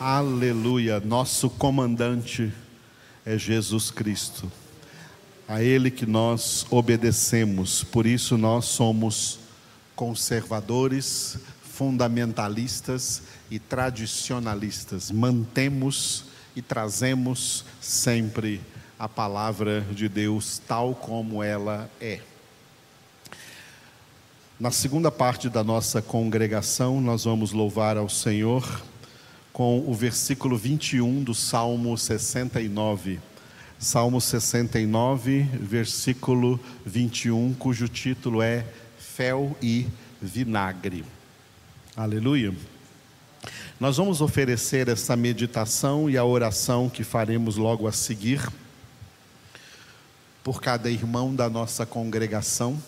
Aleluia. Nosso comandante é Jesus Cristo. A Ele que nós obedecemos. Por isso nós somos conservadores, fundamentalistas e tradicionalistas. Mantemos e trazemos sempre a palavra de Deus tal como ela é. Na segunda parte da nossa congregação, nós vamos louvar ao Senhor com o versículo 21 do Salmo 69. Salmo 69, versículo 21, cujo título é Fel e Vinagre. Aleluia. Nós vamos oferecer essa meditação e a oração que faremos logo a seguir por cada irmão da nossa congregação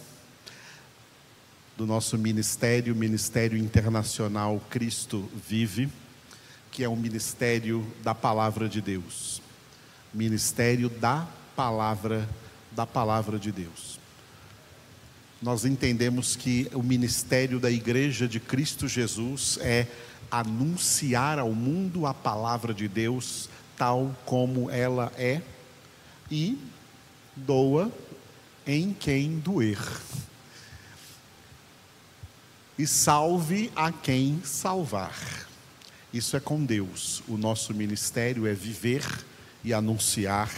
do nosso ministério, Ministério Internacional Cristo Vive, que é um ministério da palavra de Deus. Ministério da palavra da palavra de Deus. Nós entendemos que o ministério da igreja de Cristo Jesus é anunciar ao mundo a palavra de Deus tal como ela é e doa em quem doer e salve a quem salvar. Isso é com Deus. O nosso ministério é viver e anunciar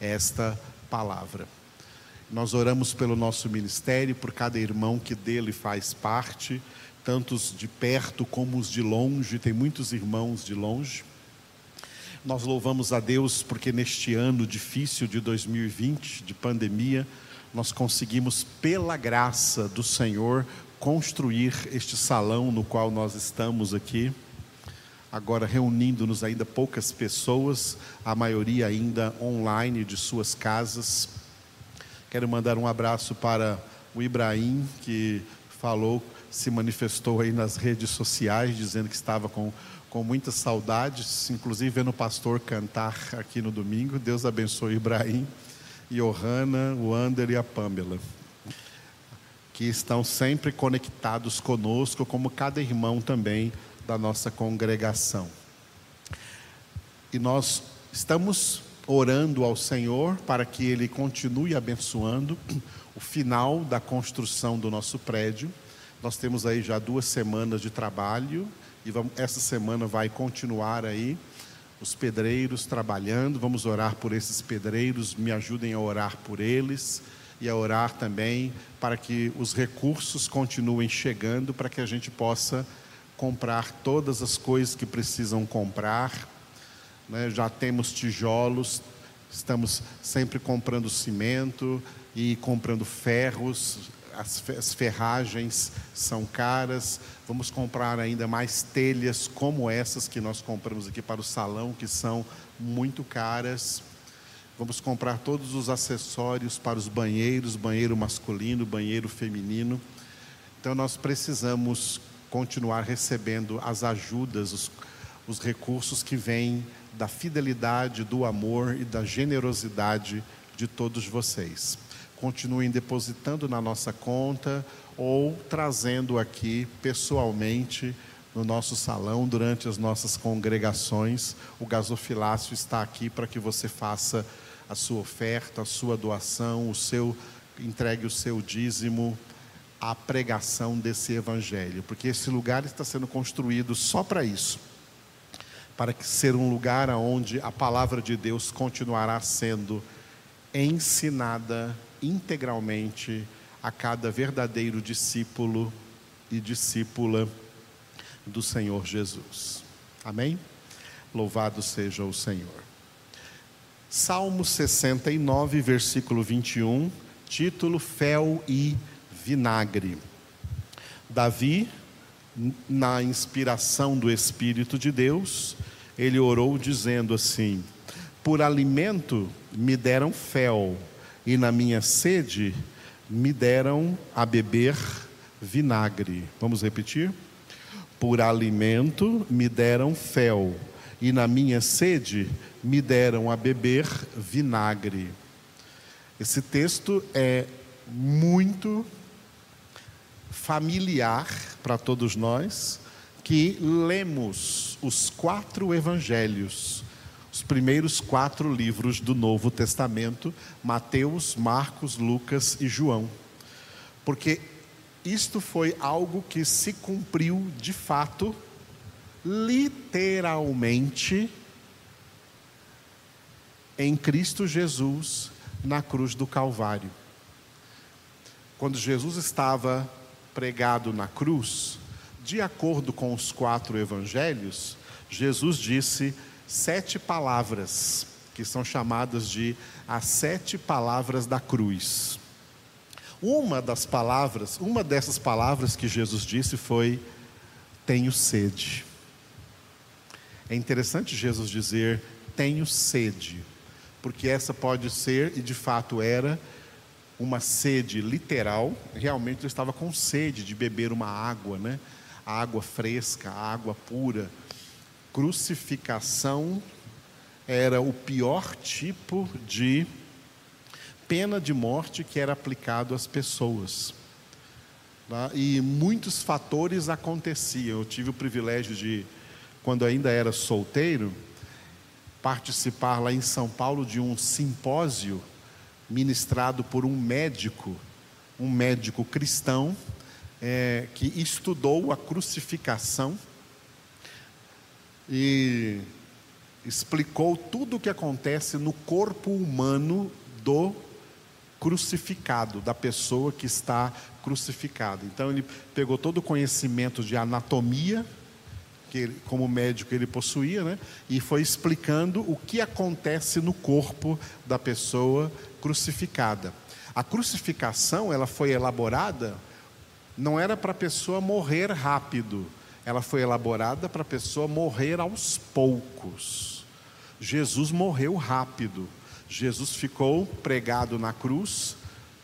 esta palavra. Nós oramos pelo nosso ministério, por cada irmão que dele faz parte, tantos de perto como os de longe, tem muitos irmãos de longe. Nós louvamos a Deus porque neste ano difícil de 2020, de pandemia, nós conseguimos, pela graça do Senhor, construir este salão no qual nós estamos aqui. Agora reunindo-nos ainda poucas pessoas, a maioria ainda online de suas casas. Quero mandar um abraço para o Ibrahim, que falou, se manifestou aí nas redes sociais, dizendo que estava com, com muitas saudades, inclusive vendo o pastor cantar aqui no domingo. Deus abençoe o Ibrahim, Johanna, o Ander e a Pamela que estão sempre conectados conosco, como cada irmão também da nossa congregação. E nós estamos orando ao Senhor para que Ele continue abençoando o final da construção do nosso prédio. Nós temos aí já duas semanas de trabalho e vamos, essa semana vai continuar aí os pedreiros trabalhando. Vamos orar por esses pedreiros, me ajudem a orar por eles e a orar também para que os recursos continuem chegando, para que a gente possa comprar todas as coisas que precisam comprar. Né? Já temos tijolos, estamos sempre comprando cimento e comprando ferros, as ferragens são caras. Vamos comprar ainda mais telhas como essas que nós compramos aqui para o salão, que são muito caras. Vamos comprar todos os acessórios para os banheiros, banheiro masculino, banheiro feminino. Então nós precisamos continuar recebendo as ajudas, os, os recursos que vêm da fidelidade, do amor e da generosidade de todos vocês. Continuem depositando na nossa conta ou trazendo aqui pessoalmente no nosso salão durante as nossas congregações. O gasofilácio está aqui para que você faça a sua oferta, a sua doação, o seu entregue o seu dízimo à pregação desse evangelho, porque esse lugar está sendo construído só para isso. Para ser um lugar onde a palavra de Deus continuará sendo ensinada integralmente a cada verdadeiro discípulo e discípula do Senhor Jesus. Amém? Louvado seja o Senhor. Salmo 69, versículo 21, título Fel e Vinagre. Davi, na inspiração do Espírito de Deus, ele orou dizendo assim: Por alimento me deram fel, e na minha sede me deram a beber vinagre. Vamos repetir? Por alimento me deram fel, e na minha sede me deram a beber vinagre. Esse texto é muito familiar para todos nós que lemos os quatro evangelhos, os primeiros quatro livros do Novo Testamento: Mateus, Marcos, Lucas e João. Porque isto foi algo que se cumpriu de fato, literalmente, em Cristo Jesus na cruz do Calvário. Quando Jesus estava pregado na cruz, de acordo com os quatro evangelhos, Jesus disse sete palavras, que são chamadas de as sete palavras da cruz. Uma das palavras, uma dessas palavras que Jesus disse foi: Tenho sede. É interessante Jesus dizer: Tenho sede, porque essa pode ser, e de fato era, uma sede literal. Realmente ele estava com sede de beber uma água, né? Água fresca, água pura. Crucificação era o pior tipo de pena de morte que era aplicado às pessoas. Tá? E muitos fatores aconteciam. Eu tive o privilégio de, quando ainda era solteiro, participar lá em São Paulo de um simpósio ministrado por um médico, um médico cristão, é, que estudou a crucificação e explicou tudo o que acontece no corpo humano do crucificado, da pessoa que está crucificada. Então ele pegou todo o conhecimento de anatomia que ele, como médico ele possuía, né? E foi explicando o que acontece no corpo da pessoa crucificada. A crucificação, ela foi elaborada não era para a pessoa morrer rápido, ela foi elaborada para a pessoa morrer aos poucos. Jesus morreu rápido. Jesus ficou pregado na cruz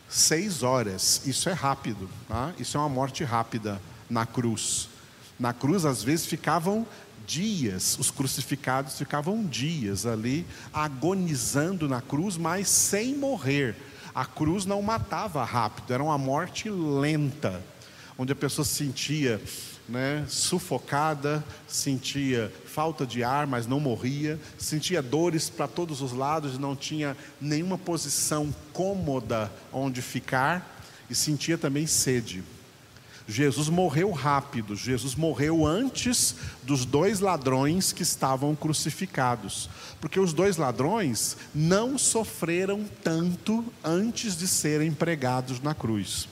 seis horas. Isso é rápido, tá? isso é uma morte rápida na cruz. Na cruz, às vezes, ficavam dias, os crucificados ficavam dias ali agonizando na cruz, mas sem morrer. A cruz não matava rápido, era uma morte lenta, onde a pessoa se sentia né, sufocada, sentia falta de ar, mas não morria, sentia dores para todos os lados, não tinha nenhuma posição cômoda onde ficar e sentia também sede. Jesus morreu rápido, Jesus morreu antes dos dois ladrões que estavam crucificados, porque os dois ladrões não sofreram tanto antes de serem pregados na cruz.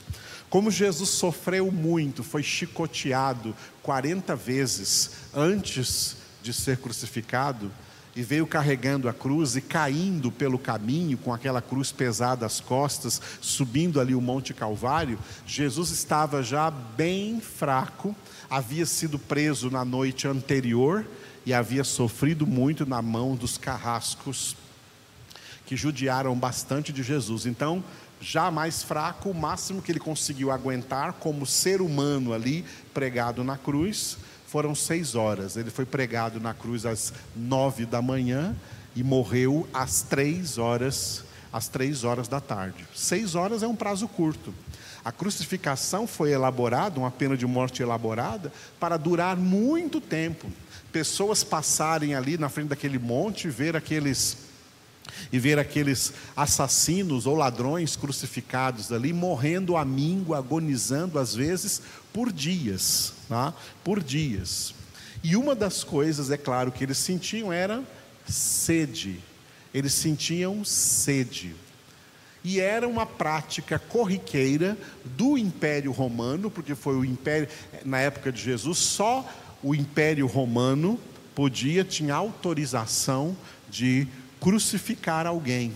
Como Jesus sofreu muito, foi chicoteado 40 vezes antes de ser crucificado, e veio carregando a cruz e caindo pelo caminho com aquela cruz pesada às costas, subindo ali o Monte Calvário, Jesus estava já bem fraco, havia sido preso na noite anterior e havia sofrido muito na mão dos carrascos que judiaram bastante de Jesus. Então, já mais fraco, o máximo que ele conseguiu aguentar como ser humano ali, pregado na cruz, foram seis horas. Ele foi pregado na cruz às nove da manhã e morreu às três horas, às três horas da tarde. Seis horas é um prazo curto. A crucificação foi elaborada, uma pena de morte elaborada, para durar muito tempo. Pessoas passarem ali na frente daquele monte, ver aqueles e ver aqueles assassinos ou ladrões crucificados ali, morrendo a míngua, agonizando às vezes por dias, tá? por dias. E uma das coisas, é claro, que eles sentiam era sede, eles sentiam sede. E era uma prática corriqueira do Império Romano, porque foi o império, na época de Jesus, só o Império Romano podia, tinha autorização de crucificar alguém,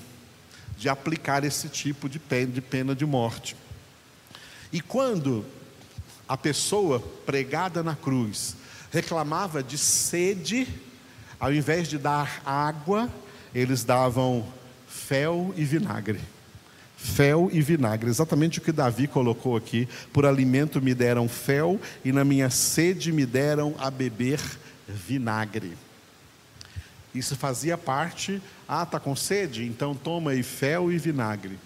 de aplicar esse tipo de pena de morte. E quando a pessoa pregada na cruz reclamava de sede, ao invés de dar água, eles davam fel e vinagre. Fel e vinagre, exatamente o que Davi colocou aqui. Por alimento me deram fel, e na minha sede me deram a beber vinagre. Isso fazia parte. Ah, está com sede? Então toma aí fel e vinagre.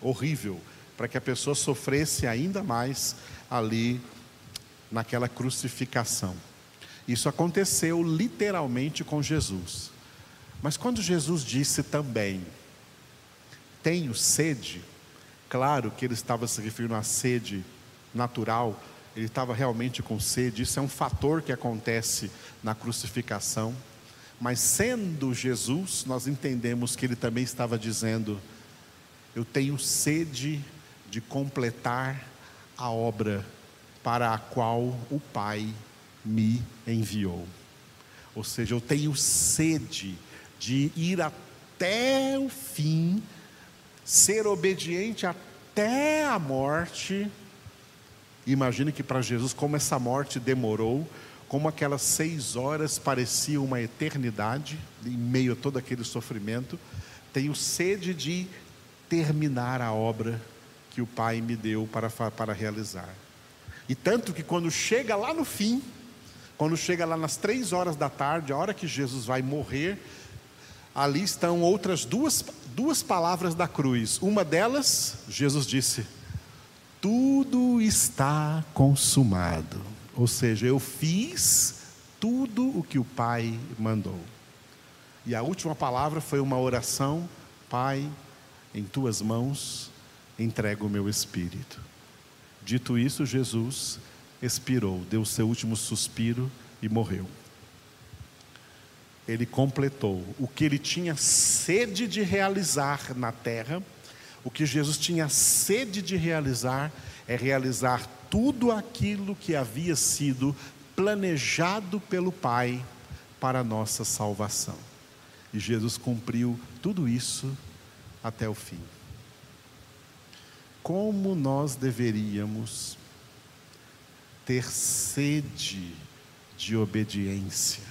Horrível. Para que a pessoa sofresse ainda mais ali naquela crucificação. Isso aconteceu literalmente com Jesus. Mas quando Jesus disse também, tenho sede, claro que ele estava se referindo à sede natural, ele estava realmente com sede, isso é um fator que acontece na crucificação. Mas sendo Jesus, nós entendemos que ele também estava dizendo: Eu tenho sede de completar a obra para a qual o Pai me enviou. Ou seja, eu tenho sede de ir até o fim, ser obediente até a morte. Imagine que para Jesus, como essa morte demorou, como aquelas seis horas pareciam uma eternidade, em meio a todo aquele sofrimento, tenho sede de terminar a obra que o Pai me deu para, para realizar. E tanto que quando chega lá no fim, quando chega lá nas três horas da tarde, a hora que Jesus vai morrer, ali estão outras duas, duas palavras da cruz. Uma delas, Jesus disse: Tudo está consumado. Ou seja, eu fiz tudo o que o Pai mandou. E a última palavra foi uma oração: Pai, em tuas mãos entrego o meu espírito. Dito isso, Jesus expirou, deu seu último suspiro e morreu. Ele completou o que ele tinha sede de realizar na terra, o que Jesus tinha sede de realizar é realizar tudo aquilo que havia sido planejado pelo Pai para a nossa salvação. E Jesus cumpriu tudo isso até o fim. Como nós deveríamos ter sede de obediência,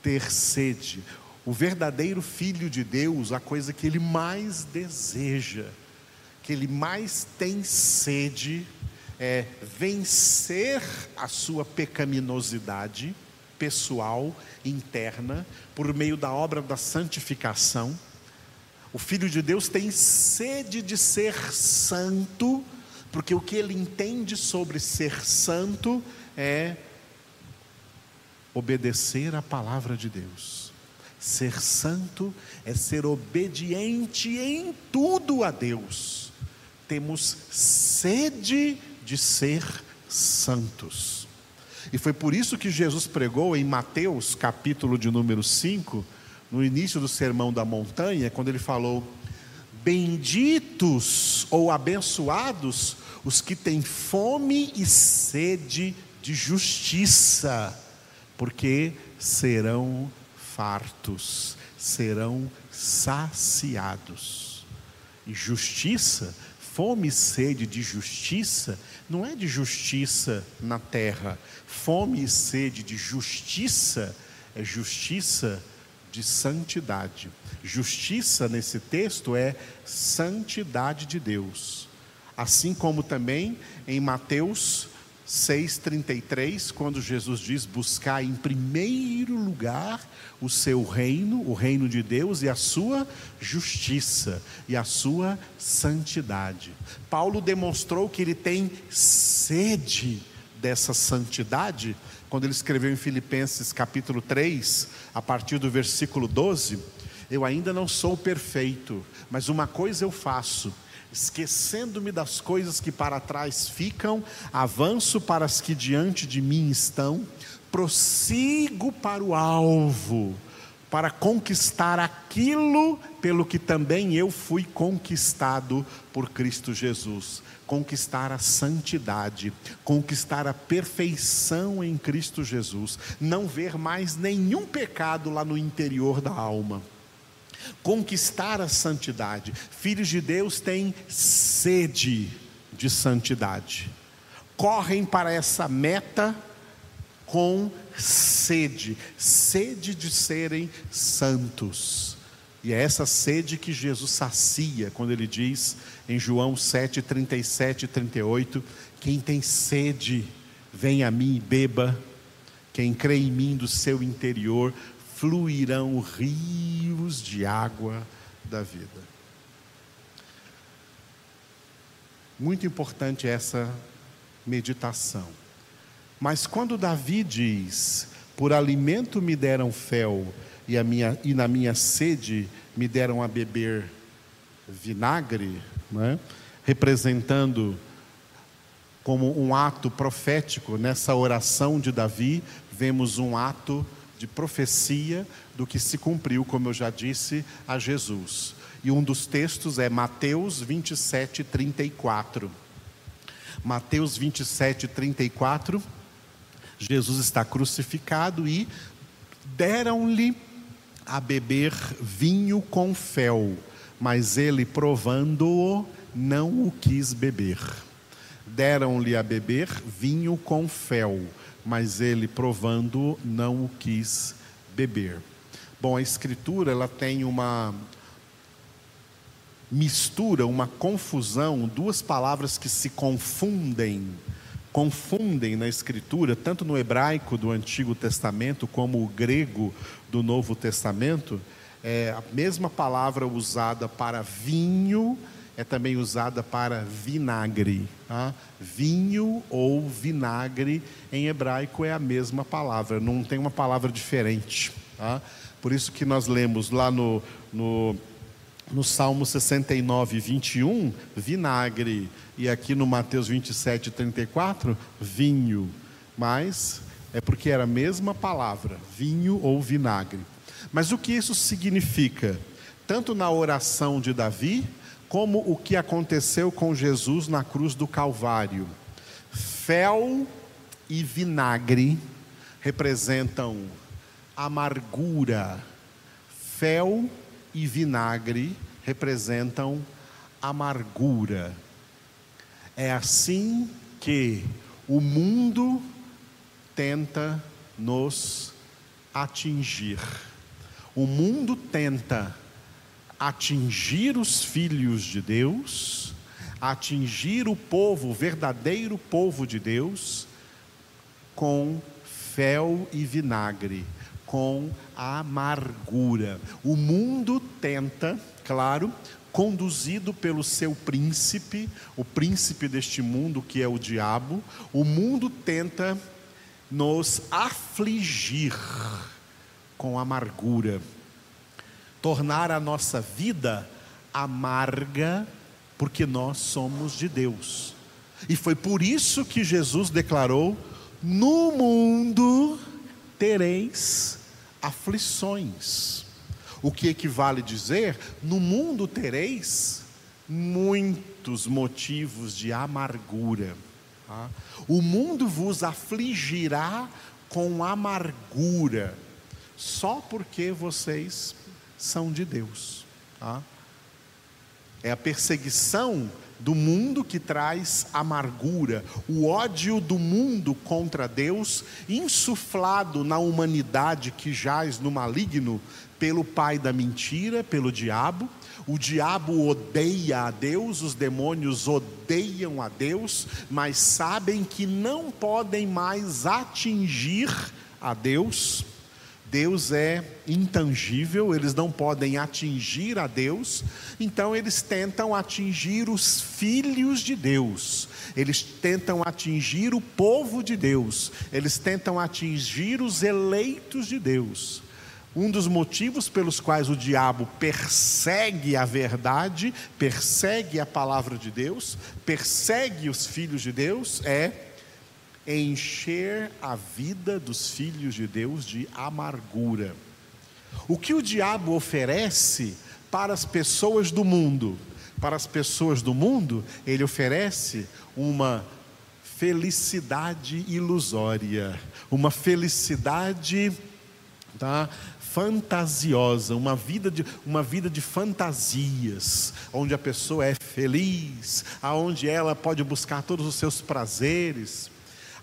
ter sede. O verdadeiro Filho de Deus, a coisa que ele mais deseja, que ele mais tem sede, é vencer a sua pecaminosidade pessoal, interna, por meio da obra da santificação. O Filho de Deus tem sede de ser santo, porque o que ele entende sobre ser santo é obedecer à palavra de Deus. Ser santo é ser obediente em tudo a Deus. Temos sede de ser santos. E foi por isso que Jesus pregou em Mateus, capítulo de número 5, no início do Sermão da Montanha, quando ele falou: Benditos ou abençoados os que têm fome e sede de justiça, porque serão fartos, serão saciados. E justiça Fome e sede de justiça não é de justiça na terra. Fome e sede de justiça é justiça de santidade. Justiça nesse texto é santidade de Deus. Assim como também em Mateus 6,33, quando Jesus diz: buscar em primeiro lugar o seu reino, o reino de Deus e a sua justiça e a sua santidade. Paulo demonstrou que ele tem sede dessa santidade quando ele escreveu em Filipenses capítulo 3, a partir do versículo 12: Eu ainda não sou perfeito, mas uma coisa eu faço esquecendo-me das coisas que para trás ficam, avanço para as que diante de mim estão, prossigo para o alvo, para conquistar aquilo pelo que também eu fui conquistado por Cristo Jesus. Conquistar a santidade, conquistar a perfeição em Cristo Jesus, não ver mais nenhum pecado lá no interior da alma conquistar a santidade. Filhos de Deus têm sede de santidade, correm para essa meta com sede, sede de serem santos. E é essa sede que Jesus sacia quando ele diz em João 7, 37 e 38: Quem tem sede, vem a mim e beba. Quem crê em mim do seu interior fluirão rios de água da vida. Muito importante essa meditação. Mas quando Davi diz: Por alimento me deram fel, e, a minha, e na minha sede me deram a beber vinagre, né? representando como um ato profético nessa oração de Davi, vemos um ato de profecia do que se cumpriu, como eu já disse, a Jesus. E um dos textos é Mateus 27, 34. Mateus 27, 34. Jesus está crucificado e deram-lhe a beber vinho com fel, mas ele, provando-o, não o quis beber. Deram-lhe a beber vinho com fel, mas ele, provando-o, não o quis beber. Bom, a escritura ela tem uma mistura, uma confusão, duas palavras que se confundem, confundem na escritura, tanto no hebraico do Antigo Testamento como o grego do Novo Testamento, é a mesma palavra usada para vinho é também usada para vinagre. Tá? Vinho ou vinagre em hebraico é a mesma palavra, não tem uma palavra diferente. Tá? Por isso que nós lemos lá no, no no Salmo 69, 21, vinagre, e aqui no Mateus 27, 34, vinho. Mas é porque era a mesma palavra, vinho ou vinagre. Mas o que isso significa? Tanto na oração de Davi, como o que aconteceu com Jesus na cruz do Calvário. Fel e vinagre representam amargura. Fel e vinagre representam amargura. É assim que o mundo tenta nos atingir. O mundo tenta atingir os filhos de Deus, atingir o povo, o verdadeiro povo de Deus, com fel e vinagre com amargura. O mundo tenta, claro, conduzido pelo seu príncipe, o príncipe deste mundo que é o diabo, o mundo tenta nos afligir com amargura, tornar a nossa vida amarga, porque nós somos de Deus. E foi por isso que Jesus declarou: no mundo tereis aflições. O que equivale dizer: no mundo tereis muitos motivos de amargura. Tá? O mundo vos afligirá com amargura, só porque vocês são de Deus. Tá? É a perseguição do mundo que traz amargura, o ódio do mundo contra Deus, insuflado na humanidade que jaz no maligno pelo pai da mentira, pelo diabo. O diabo odeia a Deus, os demônios odeiam a Deus, mas sabem que não podem mais atingir a Deus Deus é intangível, eles não podem atingir a Deus, então eles tentam atingir os filhos de Deus, eles tentam atingir o povo de Deus, eles tentam atingir os eleitos de Deus. Um dos motivos pelos quais o diabo persegue a verdade, persegue a palavra de Deus, persegue os filhos de Deus é encher a vida dos filhos de Deus de amargura. O que o diabo oferece para as pessoas do mundo? Para as pessoas do mundo, ele oferece uma felicidade ilusória, uma felicidade tá, fantasiosa, uma vida, de, uma vida de fantasias, onde a pessoa é feliz, aonde ela pode buscar todos os seus prazeres.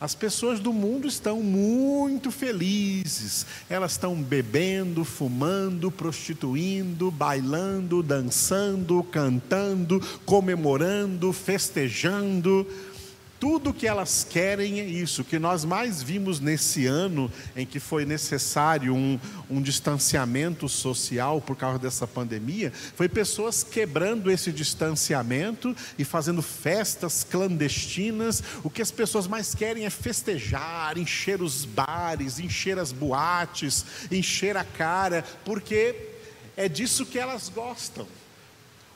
As pessoas do mundo estão muito felizes, elas estão bebendo, fumando, prostituindo, bailando, dançando, cantando, comemorando, festejando. Tudo que elas querem é isso. O que nós mais vimos nesse ano, em que foi necessário um, um distanciamento social por causa dessa pandemia, foi pessoas quebrando esse distanciamento e fazendo festas clandestinas. O que as pessoas mais querem é festejar, encher os bares, encher as boates, encher a cara, porque é disso que elas gostam.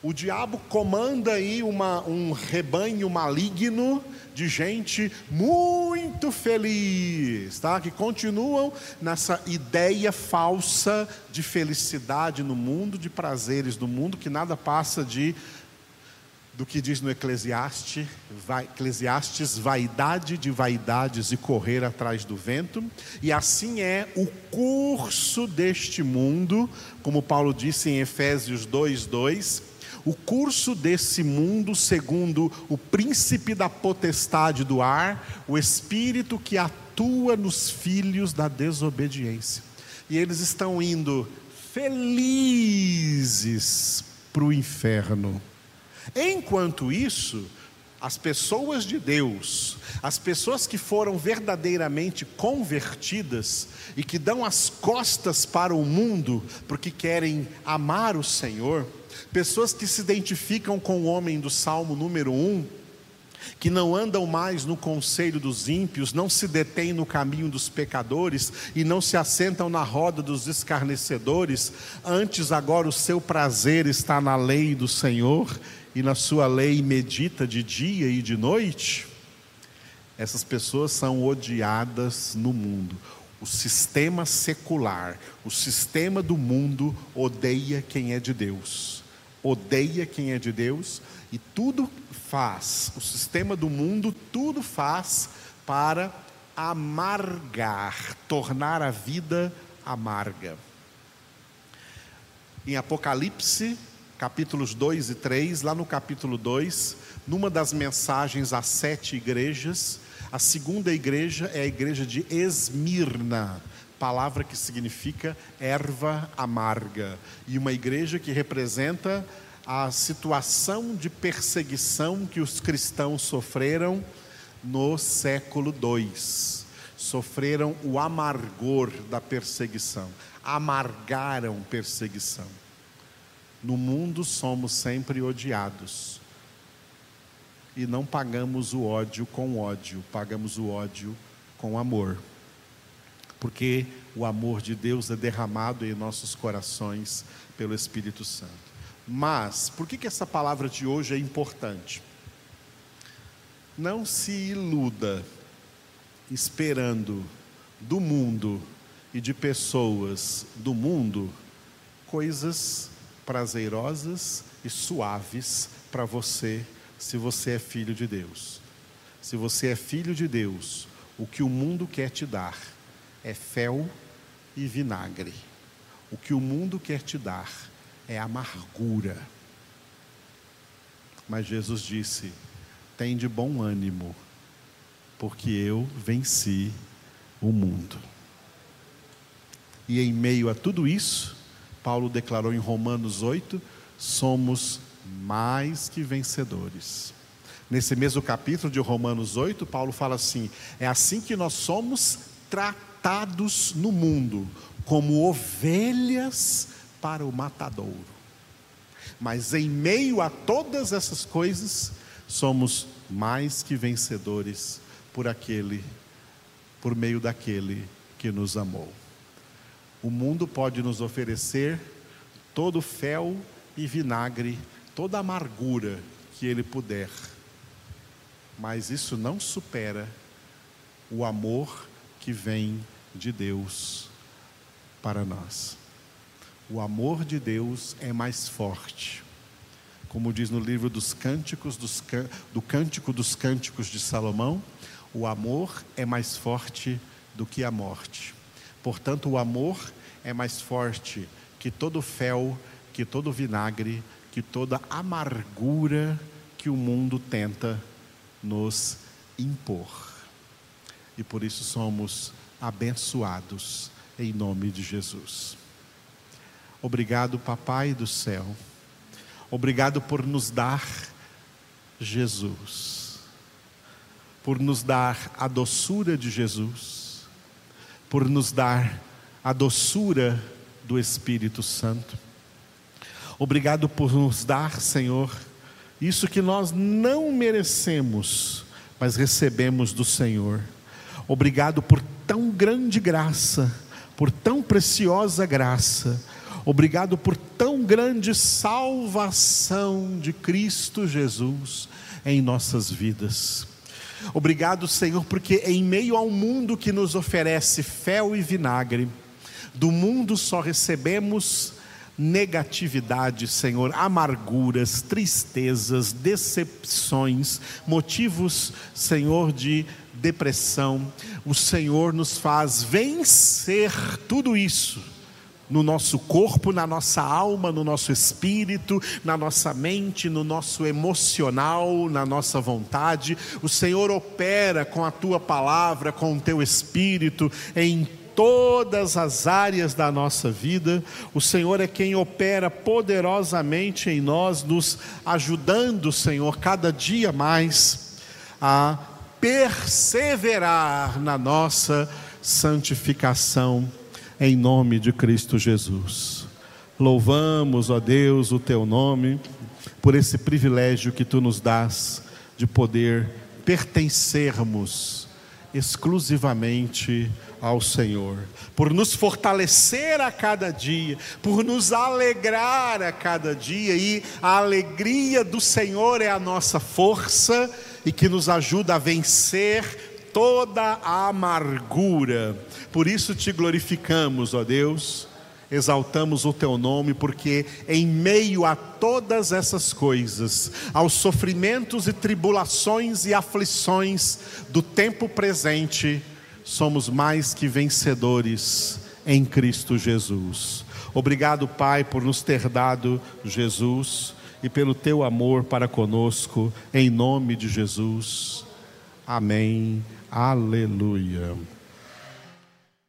O diabo comanda aí uma, um rebanho maligno de gente muito feliz, tá? Que continuam nessa ideia falsa de felicidade no mundo, de prazeres no mundo, que nada passa de do que diz no Eclesiastes, vai, Eclesiastes, vaidade de vaidades e correr atrás do vento, e assim é o curso deste mundo, como Paulo disse em Efésios 2:2, o curso desse mundo segundo o príncipe da potestade do ar, o espírito que atua nos filhos da desobediência. E eles estão indo felizes para o inferno. Enquanto isso, as pessoas de Deus, as pessoas que foram verdadeiramente convertidas e que dão as costas para o mundo porque querem amar o Senhor, pessoas que se identificam com o homem do Salmo número 1, que não andam mais no conselho dos ímpios, não se detêm no caminho dos pecadores e não se assentam na roda dos escarnecedores, antes agora o seu prazer está na lei do Senhor e na sua lei medita de dia e de noite. Essas pessoas são odiadas no mundo. O sistema secular, o sistema do mundo odeia quem é de Deus odeia quem é de Deus e tudo faz, o sistema do mundo tudo faz para amargar, tornar a vida amarga. Em Apocalipse, capítulos 2 e 3, lá no capítulo 2, numa das mensagens às sete igrejas, a segunda igreja é a igreja de Esmirna palavra que significa erva amarga, e uma igreja que representa a situação de perseguição que os cristãos sofreram no século II. Sofreram o amargor da perseguição, amargaram perseguição. No mundo somos sempre odiados. E não pagamos o ódio com ódio, pagamos o ódio com amor porque o amor de Deus é derramado em nossos corações pelo Espírito Santo. Mas, por que, que essa palavra de hoje é importante? Não se iluda esperando do mundo e de pessoas do mundo coisas prazerosas e suaves para você, se você é filho de Deus. Se você é filho de Deus, o que o mundo quer te dar é fel e vinagre. O que o mundo quer te dar é amargura. Mas Jesus disse: tem de bom ânimo, porque eu venci o mundo. E em meio a tudo isso, Paulo declarou em Romanos 8: somos mais que vencedores. Nesse mesmo capítulo de Romanos 8, Paulo fala assim: é assim que nós somos tratados tratados no mundo como ovelhas para o matadouro. Mas em meio a todas essas coisas, somos mais que vencedores por aquele, por meio daquele que nos amou. O mundo pode nos oferecer todo fel e vinagre, toda amargura que ele puder, mas isso não supera o amor que vem de Deus para nós. O amor de Deus é mais forte. Como diz no livro dos Cânticos, dos, do Cântico dos Cânticos de Salomão, o amor é mais forte do que a morte. Portanto, o amor é mais forte que todo fel, que todo vinagre, que toda amargura que o mundo tenta nos impor. E por isso somos abençoados em nome de Jesus. Obrigado, Papai do céu. Obrigado por nos dar Jesus. por nos dar a doçura de Jesus, por nos dar a doçura do Espírito Santo. Obrigado por nos dar, Senhor, isso que nós não merecemos, mas recebemos do Senhor. Obrigado por tão grande graça, por tão preciosa graça. Obrigado por tão grande salvação de Cristo Jesus em nossas vidas. Obrigado, Senhor, porque em meio ao mundo que nos oferece fel e vinagre, do mundo só recebemos negatividade, Senhor, amarguras, tristezas, decepções, motivos, Senhor, de depressão. O Senhor nos faz vencer tudo isso no nosso corpo, na nossa alma, no nosso espírito, na nossa mente, no nosso emocional, na nossa vontade. O Senhor opera com a tua palavra, com o teu espírito em todas as áreas da nossa vida. O Senhor é quem opera poderosamente em nós, nos ajudando, Senhor, cada dia mais a perseverar na nossa santificação, em nome de Cristo Jesus. Louvamos, ó Deus, o teu nome, por esse privilégio que tu nos dás de poder pertencermos exclusivamente ao Senhor, por nos fortalecer a cada dia, por nos alegrar a cada dia, e a alegria do Senhor é a nossa força e que nos ajuda a vencer toda a amargura. Por isso te glorificamos, ó Deus exaltamos o teu nome, porque em meio a todas essas coisas, aos sofrimentos e tribulações e aflições do tempo presente, somos mais que vencedores em Cristo Jesus. Obrigado, Pai, por nos ter dado Jesus e pelo teu amor para conosco, em nome de Jesus. Amém. Aleluia.